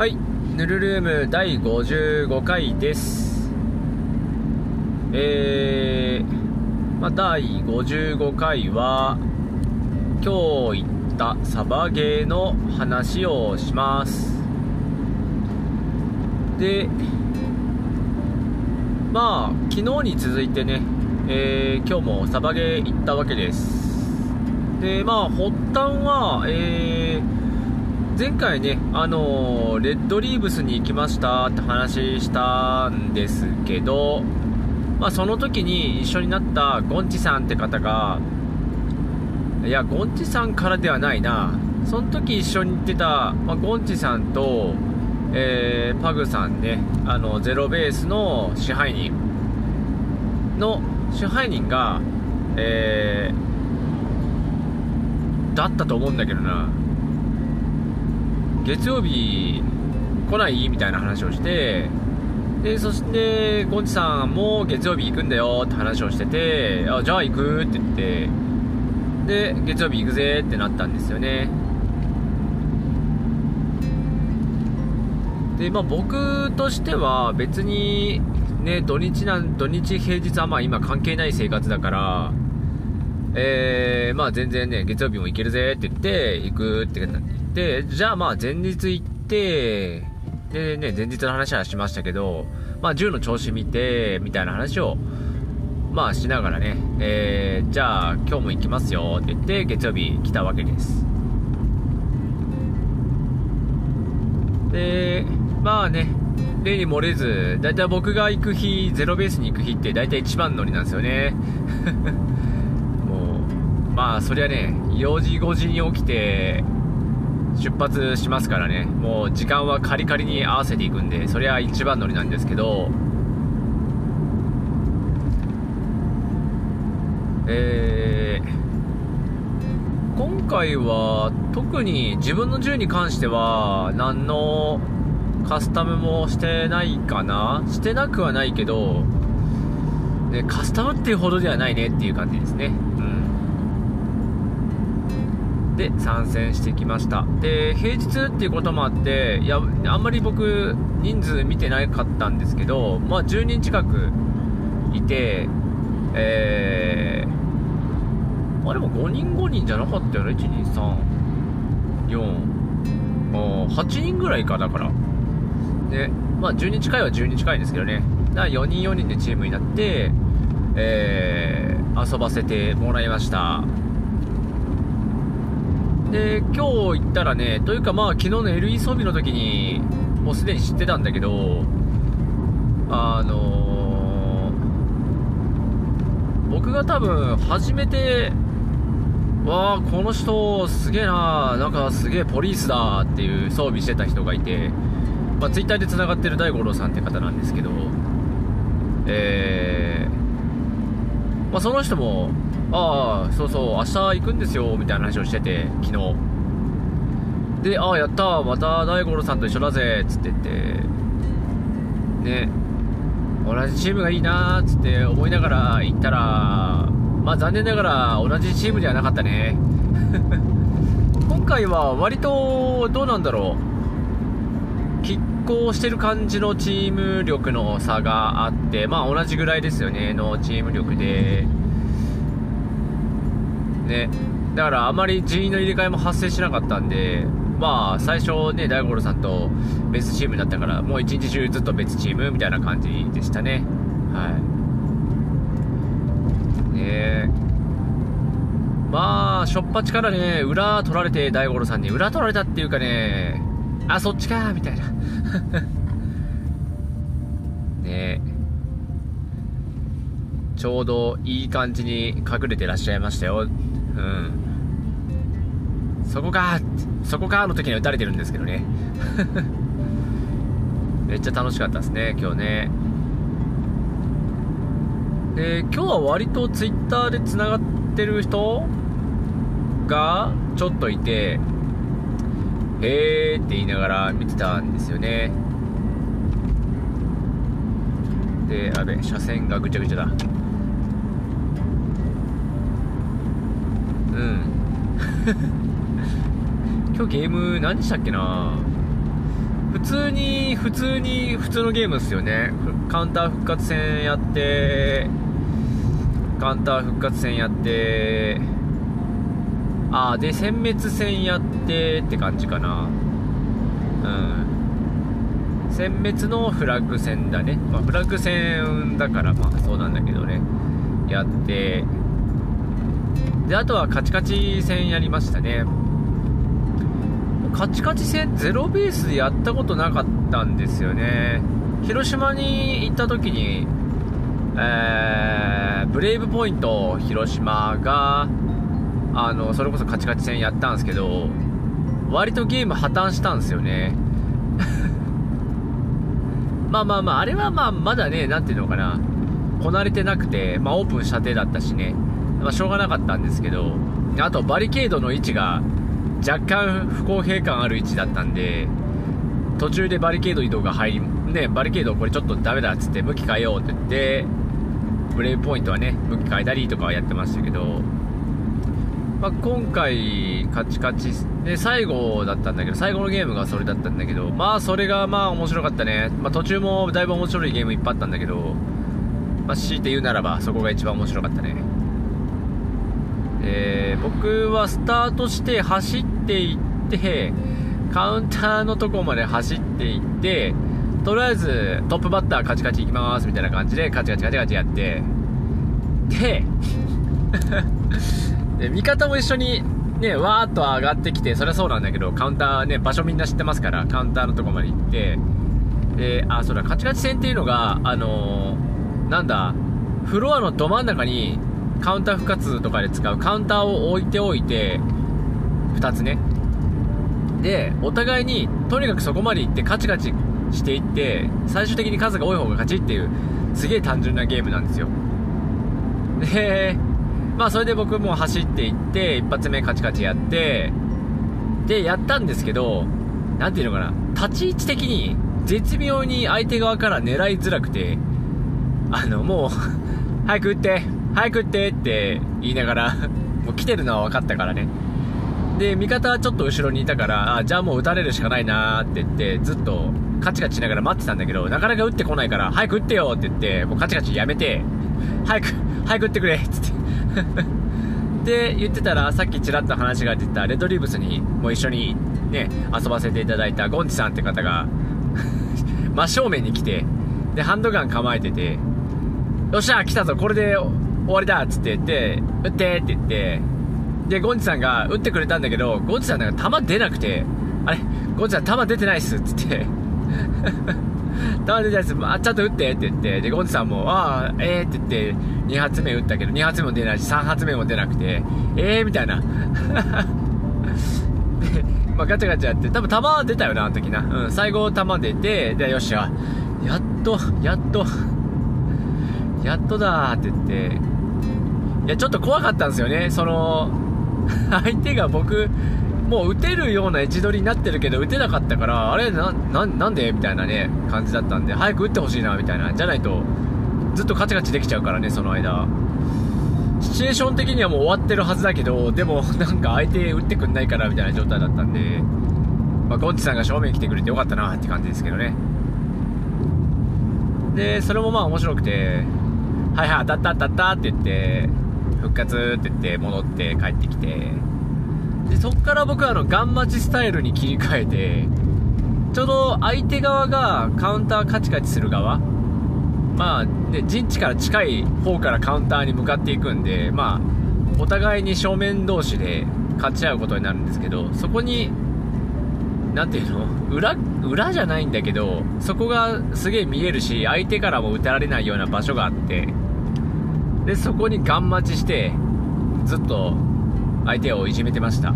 はい、ヌルルーム第55回です。えー、まあ、第55回は、今日行ったサバゲーの話をします。で、まあ、昨日に続いてね、えー今日もサバゲー行ったわけです。で、まあ、発端は、えー前回ね、あのーレッドリーブスに行きましたって話したんですけど、まあ、その時に一緒になったゴンチさんって方が、いや、ゴンチさんからではないな、その時一緒に行ってた、まあ、ゴンチさんと、えーパグさんね、あのゼロベースの支配人の支配人が、えーだったと思うんだけどな。月曜日来ない？みたいな話をしてでそしてゴンチさんも月曜日行くんだよって話をしててあじゃあ行くって言ってで月曜日行くぜってなったんですよね。でまあ僕としては別にね土日なん土日平日はまあ今関係ない生活だからえー、まあ全然ね、月曜日も行けるぜって言って、行くって言って、じゃあまあ前日行って、でね、前日の話はしましたけど、まあ銃の調子見て、みたいな話を、まあしながらね、えー、じゃあ今日も行きますよって言って、月曜日来たわけです。で、まあね、例に漏れず、だいたい僕が行く日、ゼロベースに行く日って大体一番乗りなんですよね。もう、まあ、そりゃね、4時、5時に起きて、出発しますからね、もう時間はカリカリに合わせていくんで、そりゃ一番乗りなんですけど、えー、今回は特に自分の銃に関しては、何のカスタムもしてないかな。してなくはないけど、ね、カスタムっていうほどではないねっていう感じですね。で、参戦してきました。で、平日っていうこともあって、いや、あんまり僕、人数見てなかったんですけど、まあ、10人近くいて、えー、あ、でも5人5人じゃなかったよね？12348人ぐらいか、だから。ね、まあ、10人近いは10人近いんですけどね。だから4人4人でチームになって、えー遊ばせてもらいました。で、今日行ったらね、というかまあ昨日の LE 装備の時に、もうすでに知ってたんだけど、あのー僕が多分初めて、わあこの人すげえななんかすげえポリースだっていう装備してた人がいて、まあ、ツイッターで繋がってる大五郎さんって方なんですけど、えー、まあ、その人も、ああ、そうそう、明日行くんですよ、みたいな話をしてて、昨日。で、ああ、やった、また大五郎さんと一緒だぜ、つって言って、ね、同じチームがいいなー、つって思いながら行ったら、まあ残念ながら同じチームではなかったね。今回は割と、どうなんだろう。拮抗してる感じのチーム力の差があって、まあ同じぐらいですよね、のチーム力で。ね。だからあまり人員の入れ替えも発生しなかったんで、まあ最初ね、大五郎さんと別チームになったから、もう一日中ずっと別チームみたいな感じでしたね。はい。ね。まあ、しょっぱちからね、裏取られて大五郎さんに裏取られたっていうかね、あ、そっちかみたいな。ねえ。ちょうどいい感じに隠れてらっしゃいましたよ。うん。そこかそこかの時には撃たれてるんですけどね。めっちゃ楽しかったですね、今日ね。で、今日は割とツイッターで繋がってる人がちょっといて、へーって言いながら見てたんですよね。で、あべ、車線がぐちゃぐちゃだ。うん。今日ゲーム何したっけな普通に普通に普通のゲームですよねカウンター復活戦やってカウンター復活戦やってああで殲滅戦やってって感じかな。うん。殲滅のフラッグ戦だね、まあ、フラッグ戦だからまあそうなんだけどね。やって。であとはカチカチ戦やりましたね。カチカチ戦ゼロベースでやったことなかったんですよね。広島に行った時にえー、ブレイブポイント広島があのそれこそカチカチ戦やったんですけど割とゲーム破綻したんですよね。まあまあまああれはまあまだね何ていうのかな。こなれてなくて、まあ、オープンしたてだったしね、まあ、しょうがなかったんですけどあとバリケードの位置が若干不公平感ある位置だったんで途中でバリケード移動が入りねバリケードこれちょっとダメだっつって向き変えようって言ってブレイブポイントはね向き変えたりとかはやってましたけどまあ、今回、カチカチで最後だったんだけど、最後のゲームがそれだったんだけど、まあ、それがまあ面白かったね。まあ、途中もだいぶ面白いゲームいっぱいあったんだけど、まあ、強いて言うならば、そこが一番面白かったね。えー、僕はスタートして走っていって、カウンターのとこまで走っていって、とりあえずトップバッターカチカチ行きますみたいな感じでカチカチカチカチやって、で、で味方も一緒にねわーっと上がってきてそりゃそうなんだけどカウンターね場所みんな知ってますからカウンターのとこまで行ってであそうだカチカチ戦っていうのがあのー、なんだフロアのど真ん中にカウンター復活とかで使うカウンターを置いておいて2つね。でお互いにとにかくそこまで行ってカチカチしていって最終的に数が多い方が勝ちっていうすげえ単純なゲームなんですよ。でまあそれで僕も走っていって一発目カチカチやってでやったんですけど何ていうのかな立ち位置的に絶妙に相手側から狙いづらくてあのもう 早く撃って早く撃ってって言いながら もう来てるのは分かったからね。で味方はちょっと後ろにいたからあじゃあもう撃たれるしかないなって言ってずっとカチカチしながら待ってたんだけどなかなか撃ってこないから早く撃ってよって言ってもうカチカチやめて早く早く撃ってくれっつって。で言ってたらさっきちらっと話が出たレッドリーブスにも一緒にね遊ばせていただいたゴンチさんって方が 真正面に来てでハンドガン構えててよっしゃ来たぞこれで終わりだっつって言って撃ってって言ってでゴンチさんが撃ってくれたんだけどゴンチさんなんか弾出なくてあれゴンチさん弾出てないっすっつって。弾出てないっすあちゃんと撃ってって言ってでゴンチさんもああええー、って言って2発目撃ったけど2発目も出ないし3発目も出なくてええー、みたいな、まあ、ガチャガチャやって多分弾出たよなあの時な、うん、最後弾出てでよっしゃ。やっとやっと。やっとだって言って。いやちょっと怖かったんですよね。その相手が僕もう打てるような位置取りになってるけど打てなかったからあれななんでみたいなね感じだったんで早く打ってほしいなみたいなじゃないとずっとカチカチできちゃうからねその間。シチュエーション的にはもう終わってるはずだけどでもなんか相手打ってくんないからみたいな状態だったんで、まあ、ゴンチさんが正面来てくれてよかったなって感じですけどね。でそれもまあ面白くて「はいはい当たった当たった」って言って復活って言って戻って帰ってきて。でそっから僕はあのガン待ちスタイルに切り替えてちょうど相手側がカウンターカチカチする側まあ、ね、陣地から近い方からカウンターに向かっていくんで、まあ、お互いに正面同士で勝ち合うことになるんですけど、そこに、なんていうの裏、裏じゃないんだけど、そこがすげえ見えるし、相手からも撃てられないような場所があって、で、そこにガン待ちして、ずっと相手をいじめてました。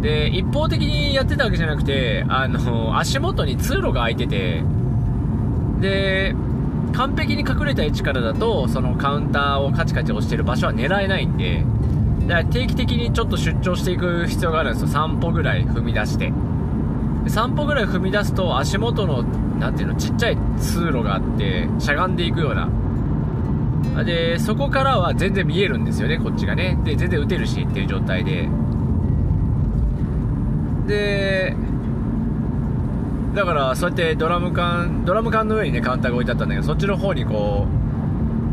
で、一方的にやってたわけじゃなくて、あの、足元に通路が開いてて、で、完璧に隠れた位置からだとそのカウンターをカチカチ押してる場所は狙えないんでだから定期的にちょっと出張していく必要があるんですよ3歩ぐらい踏み出してで3歩ぐらい踏み出すと足元の何ていうのちっちゃい通路があってしゃがんでいくようなでそこからは全然見えるんですよねこっちがね。で全然打てるしっていう状態で。でだからそうやってドラム缶ドラム缶の上にねカウンターが置いてあったんだけどそっちの方にこ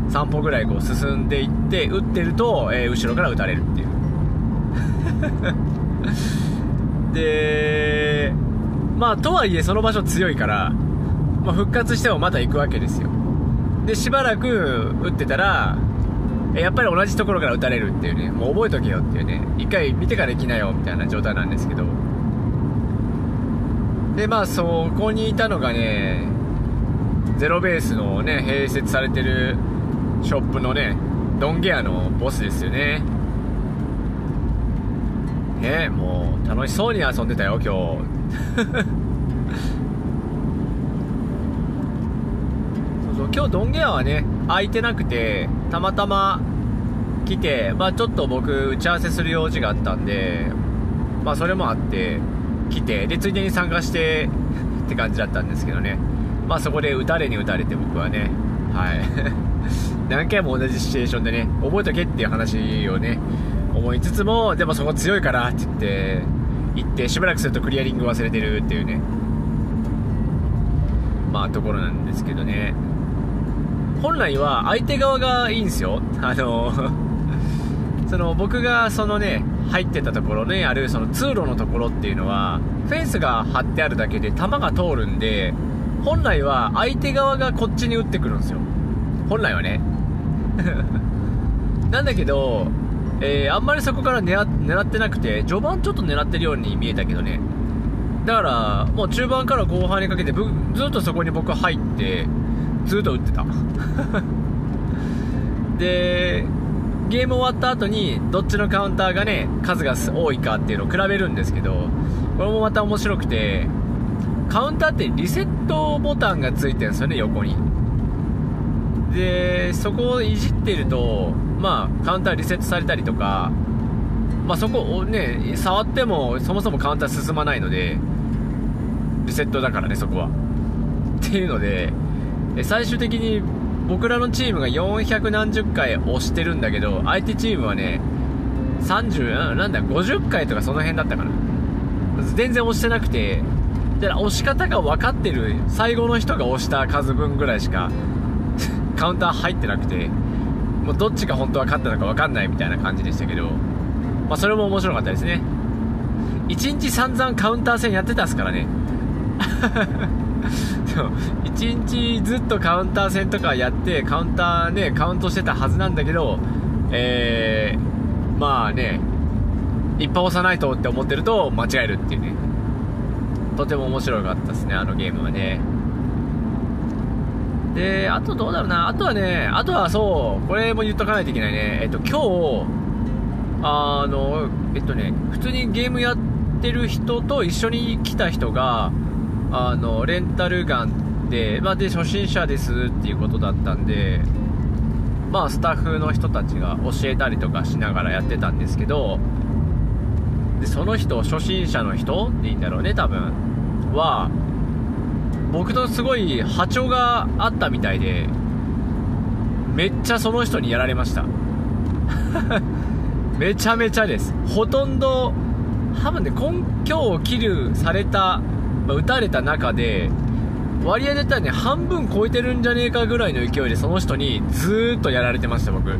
う3歩ぐらいこう進んでいって打ってると、えー、後ろから打たれるっていう。でまあとはいえその場所強いから、まあ、復活してもまた行くわけですよ。でしばらく打ってたらやっぱり同じところから打たれるっていうねもう覚えとけよっていうね一回見てから行きなよみたいな状態なんですけど。でまあそこにいたのがねゼロベースのね併設されてるショップのねドンゲアのボスですよね。ねもう楽しそうに遊んでたよ今日そう今日ドンゲアはね空いてなくてたまたま来て、まあ、ちょっと僕打ち合わせする用事があったんで、まあ、それもあって来てでついでに参加してって感じだったんですけどね、まあ、そこで打たれに打たれて僕はねはい。何回も同じシチュエーションでね覚えとけっていう話をね思いつつもでもそこ強いからって言って行ってしばらくするとクリアリング忘れてるっていうねまあところなんですけどね。本来は相手側がいいんですよ。あの、その僕がそのね、入ってたところね、あるその通路のところっていうのは、フェンスが張ってあるだけで弾が通るんで、本来は相手側がこっちに撃ってくるんですよ。本来はね。なんだけど、えー、あんまりそこから狙ってなくて、序盤ちょっと狙ってるように見えたけどね。だから、もう中盤から後半にかけて、ずっとそこに僕入って、ずっと打ってた。でゲーム終わった後にどっちのカウンターがね数が多いかっていうのを比べるんですけどこれもまた面白くてカウンターってリセットボタンがついてるんですよね横に。でそこをいじってるとまあカウンターリセットされたりとかまあそこをね触ってもそもそもカウンター進まないのでリセットだからねそこは。っていうので最終的に僕らのチームが400何十回押してるんだけど相手チームはね30なんだ50回とかその辺だったかな。全然押してなくてで押し方が分かってる最後の人が押した数分ぐらいしか カウンター入ってなくてもうどっちが本当は勝ったのか分かんないみたいな感じでしたけど、まあ、それも面白かったですね。1日散々カウンター戦やってたっすからね。1日ずっとカウンター戦とかやってカウンターねカウントしてたはずなんだけどえー、まあねいっぱい押さないとって思ってると間違えるっていうね。とても面白かったですねあのゲームはね。であとどうだろうな。あとはねあとはそうこれも言っとかないといけないね。えっと今日あのえっとね普通にゲームやってる人と一緒に来た人があのレンタルガンで,、まあ、で初心者ですっていうことだったんで、まあ、スタッフの人たちが教えたりとかしながらやってたんですけどでその人初心者の人っていいんだろうね多分。は僕とすごい波長があったみたいでめっちゃその人にやられました。めちゃめちゃです。ほとんど多分ね今日キルされたまあ、打たれた中で、割合で言ったらね、半分超えてるんじゃねえかぐらいの勢いでその人にずーっとやられてました、僕。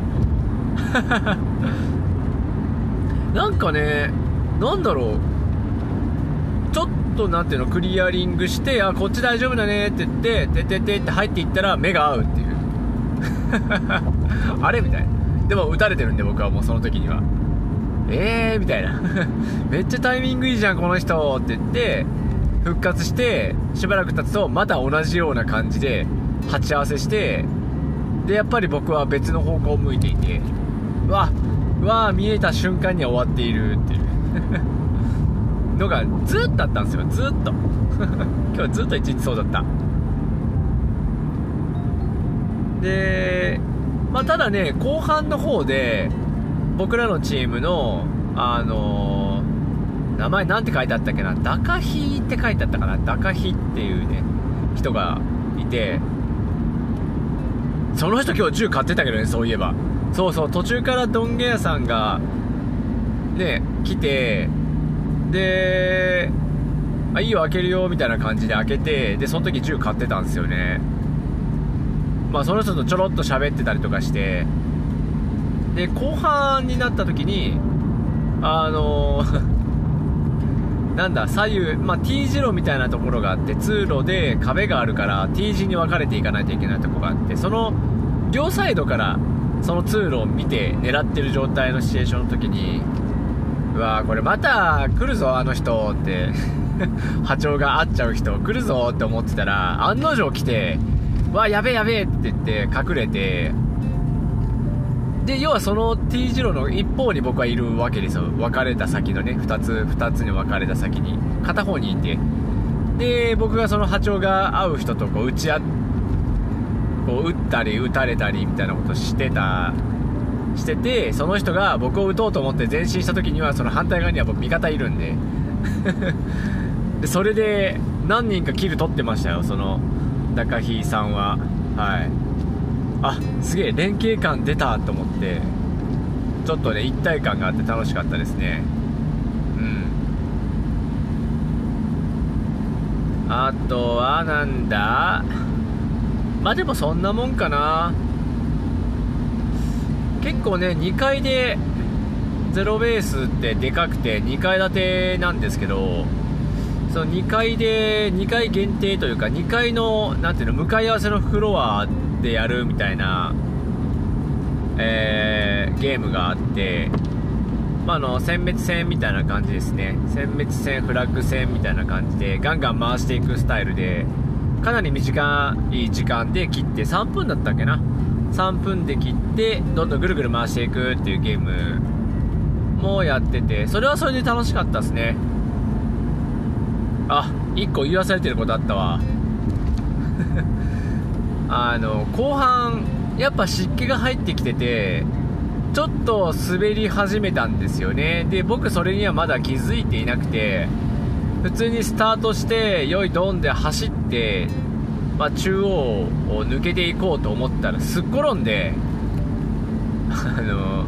なんかね、なんだろう。ちょっとなんていうの、クリアリングして、あ、こっち大丈夫だねって言って、てててって入っていったら目が合うっていう。あれみたいな。でも打たれてるんで僕はもうその時には。えーみたいな。めっちゃタイミングいいじゃん、この人って言って、復活してしばらく経つとまた同じような感じで鉢合わせしてでやっぱり僕は別の方向を向いていてわわ見えた瞬間には終わっているっていう。のがずっとあったんですよ。ずっと。今日ずっと一日そうだった。でまあただね後半の方で僕らのチームのあのー名前なんて書いてあったっけな、ダカヒって書いてあったかな、ダカヒっていうね、人がいて、その人今日銃買ってたけどね、そういえば。そうそう、途中からドンゲ屋さんが、ね、来て、で、あいいよ開けるよみたいな感じで開けてでその時銃買ってたんですよね。まあその人とちょろっと喋ってたりとかして。で後半になった時にあのなんだ左右、まあ、T 字路みたいなところがあって通路で壁があるから T 字に分かれていかないといけないとこがあってその両サイドからその通路を見て狙ってる状態のシチュエーションの時にうわーこれまた来るぞあの人って 波長が合っちゃう人来るぞって思ってたら案の定来てわやべえやべえって言って隠れてで要はその T 字路の一方に僕はいるわけですよ。分かれた先のね。2つ2つに分かれた先に。片方にいて。で僕がその波長が合う人とこう打ち合こう打ったり打たれたりみたいなことしてた。しててその人が僕を打とうと思って前進した時にはその反対側には僕味方いるんで。でそれで何人かキル取ってましたよ。その中日さんは。はい。あすげえ連携感出たと思ってちょっとね一体感があって楽しかったですね。うん。あとはなんだ？まあでもそんなもんかな。結構ね2階でゼロベースってでかくて2階建てなんですけどその2階で2階限定というか2階のなんていうの向かい合わせのフロアでやるみたいな、えー、ゲームがあってまあ、の殲滅戦みたいな感じですね。殲滅戦フラッグ戦みたいな感じでガンガン回していくスタイルでかなり短い時間で切って3分だったっけな？3分で切ってどんどんぐるぐる回していくっていうゲームもやっててそれはそれで楽しかったですね。あ1個言い忘れてることあったわ。あの後半やっぱ湿気が入ってきててちょっと滑り始めたんですよね。で僕それにはまだ気づいていなくて普通にスタートして良いドンで走って、まあ、中央を抜けていこうと思ったらすっ転んであの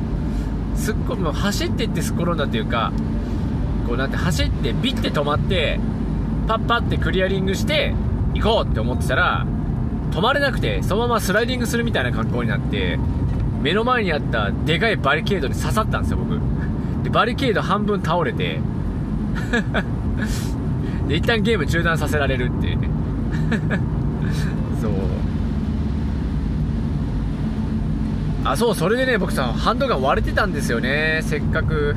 すっこもう走っていってすっ転んだというかこうなんて走ってビッて止まってパッパってクリアリングして行こうって思ってたら止まれなくてそのままスライディングするみたいな格好になって目の前にあったでかいバリケードに刺さったんですよ僕。でバリケード半分倒れて。で一旦ゲーム中断させられるっていうね。そう。あそうそれでね僕さハンドガン割れてたんですよね。せっかく。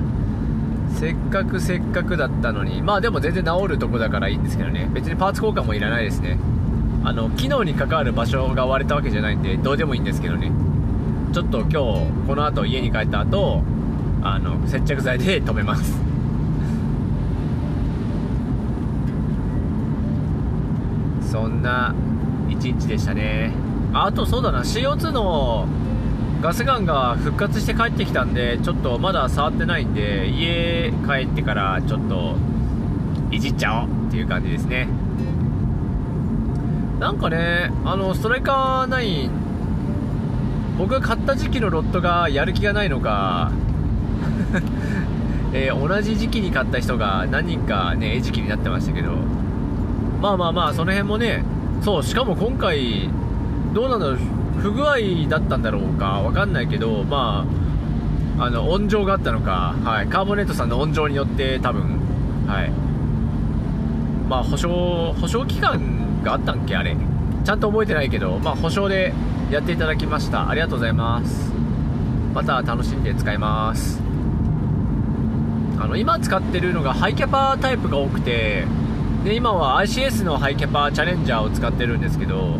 せっかくせっかくだったのに。まあでも全然治るとこだからいいんですけどね。別にパーツ交換もいらないですね。あの機能に関わる場所が割れたわけじゃないんでどうでもいいんですけどね。ちょっと今日この後家に帰った後あの接着剤で止めます。そんな一日でしたね。あとそうだな。CO2 のガスガンが復活して帰ってきたんでちょっとまだ触ってないんで家帰ってからちょっといじっちゃおうっていう感じですね。なんかねあのストライカー9僕が買った時期のロットがやる気がないのか。えー、同じ時期に買った人が何人かね餌食になってましたけど。まあまあまあその辺もねそうしかも今回どうなんだろう不具合だったんだろうかわかんないけどまああの温情があったのか、はい、カーボネットさんの温情によって多分はい。まあ保証保証期間があったんけ？あれ。ちゃんと覚えてないけどまあ保証でやっていただきました。ありがとうございます。また楽しんで使います。あの今使ってるのがハイキャパータイプが多くてで今は ICS のハイキャパーチャレンジャーを使ってるんですけど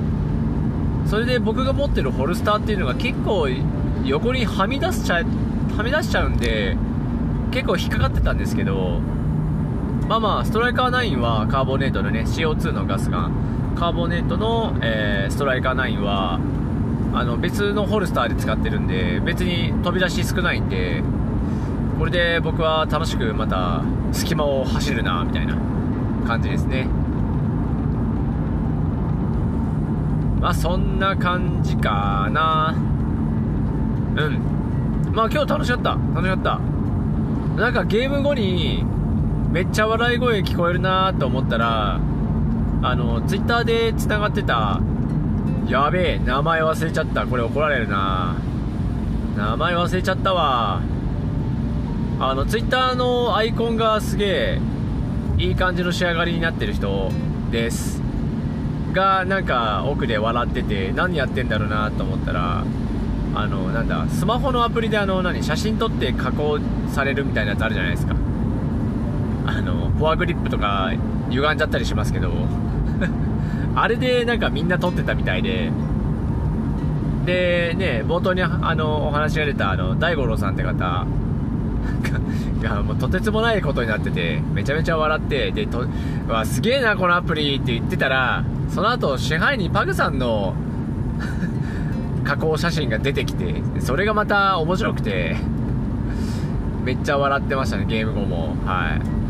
それで僕が持ってるホルスターっていうのが結構横にはみ出しちゃはみ出しちゃうんで結構引っかかってたんですけどまあまあストライカー9はカーボネートのね CO2 のガスがカーボネートの、えー、ストライカー9はあの別のホルスターで使ってるんで別に飛び出し少ないんでこれで僕は楽しくまた隙間を走るなみたいな感じですね。まあそんな感じかな。うん。まあ今日楽しかった。楽しかった。なんかゲーム後にめっちゃ笑い声聞こえるなと思ったらあのツイッターでつながってたやべえ名前忘れちゃった。これ怒られるな。名前忘れちゃったわ。あのツイッターのアイコンがすげえいい感じの仕上がりになってる人です。がなんか奥で笑ってて何やってんだろうなと思ったらあのなんだスマホのアプリであの何写真撮って加工されるみたいなやつあるじゃないですか。あのフォアグリップとか歪んじゃったりしますけど。あれでなんかみんな撮ってたみたいで。でね冒頭にあのお話が出たあの大五郎さんって方。いやもうとてつもないことになっててめちゃめちゃ笑ってでとわすげえなこのアプリって言ってたらその後支配人パグさんの加工写真が出てきてそれがまた面白くて。めっちゃ笑ってましたねゲーム後も。はい。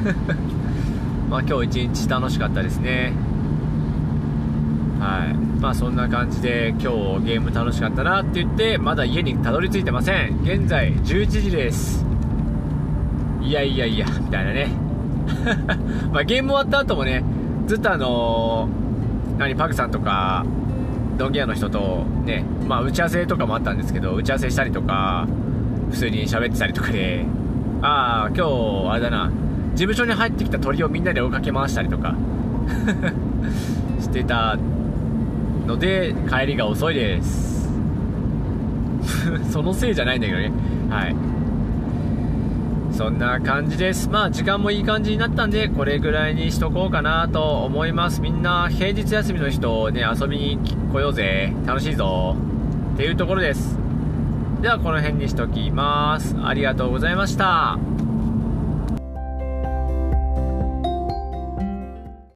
まあ今日一日楽しかったですね。はい。まあそんな感じで今日ゲーム楽しかったなって言ってまだ家にたどり着いてません。現在11時です。いやいやいやみたいなね。まあゲーム終わった後もねずっとあのー、何パグさんとかドンギアの人とね、まあ、打ち合わせとかもあったんですけど打ち合わせしたりとか普通に喋ってたりとかでああ今日あれだな。事務所に入ってきた鳥をみんなで追いかけ回したりとか。してたので帰りが遅いです。そのせいじゃないんだけどね。はい。そんな感じです。まあ時間もいい感じになったんでこれぐらいにしとこうかなと思います。みんな平日休みの人ね遊びに来ようぜ。楽しいぞ。っていうところです。ではこの辺にしときます。ありがとうございました。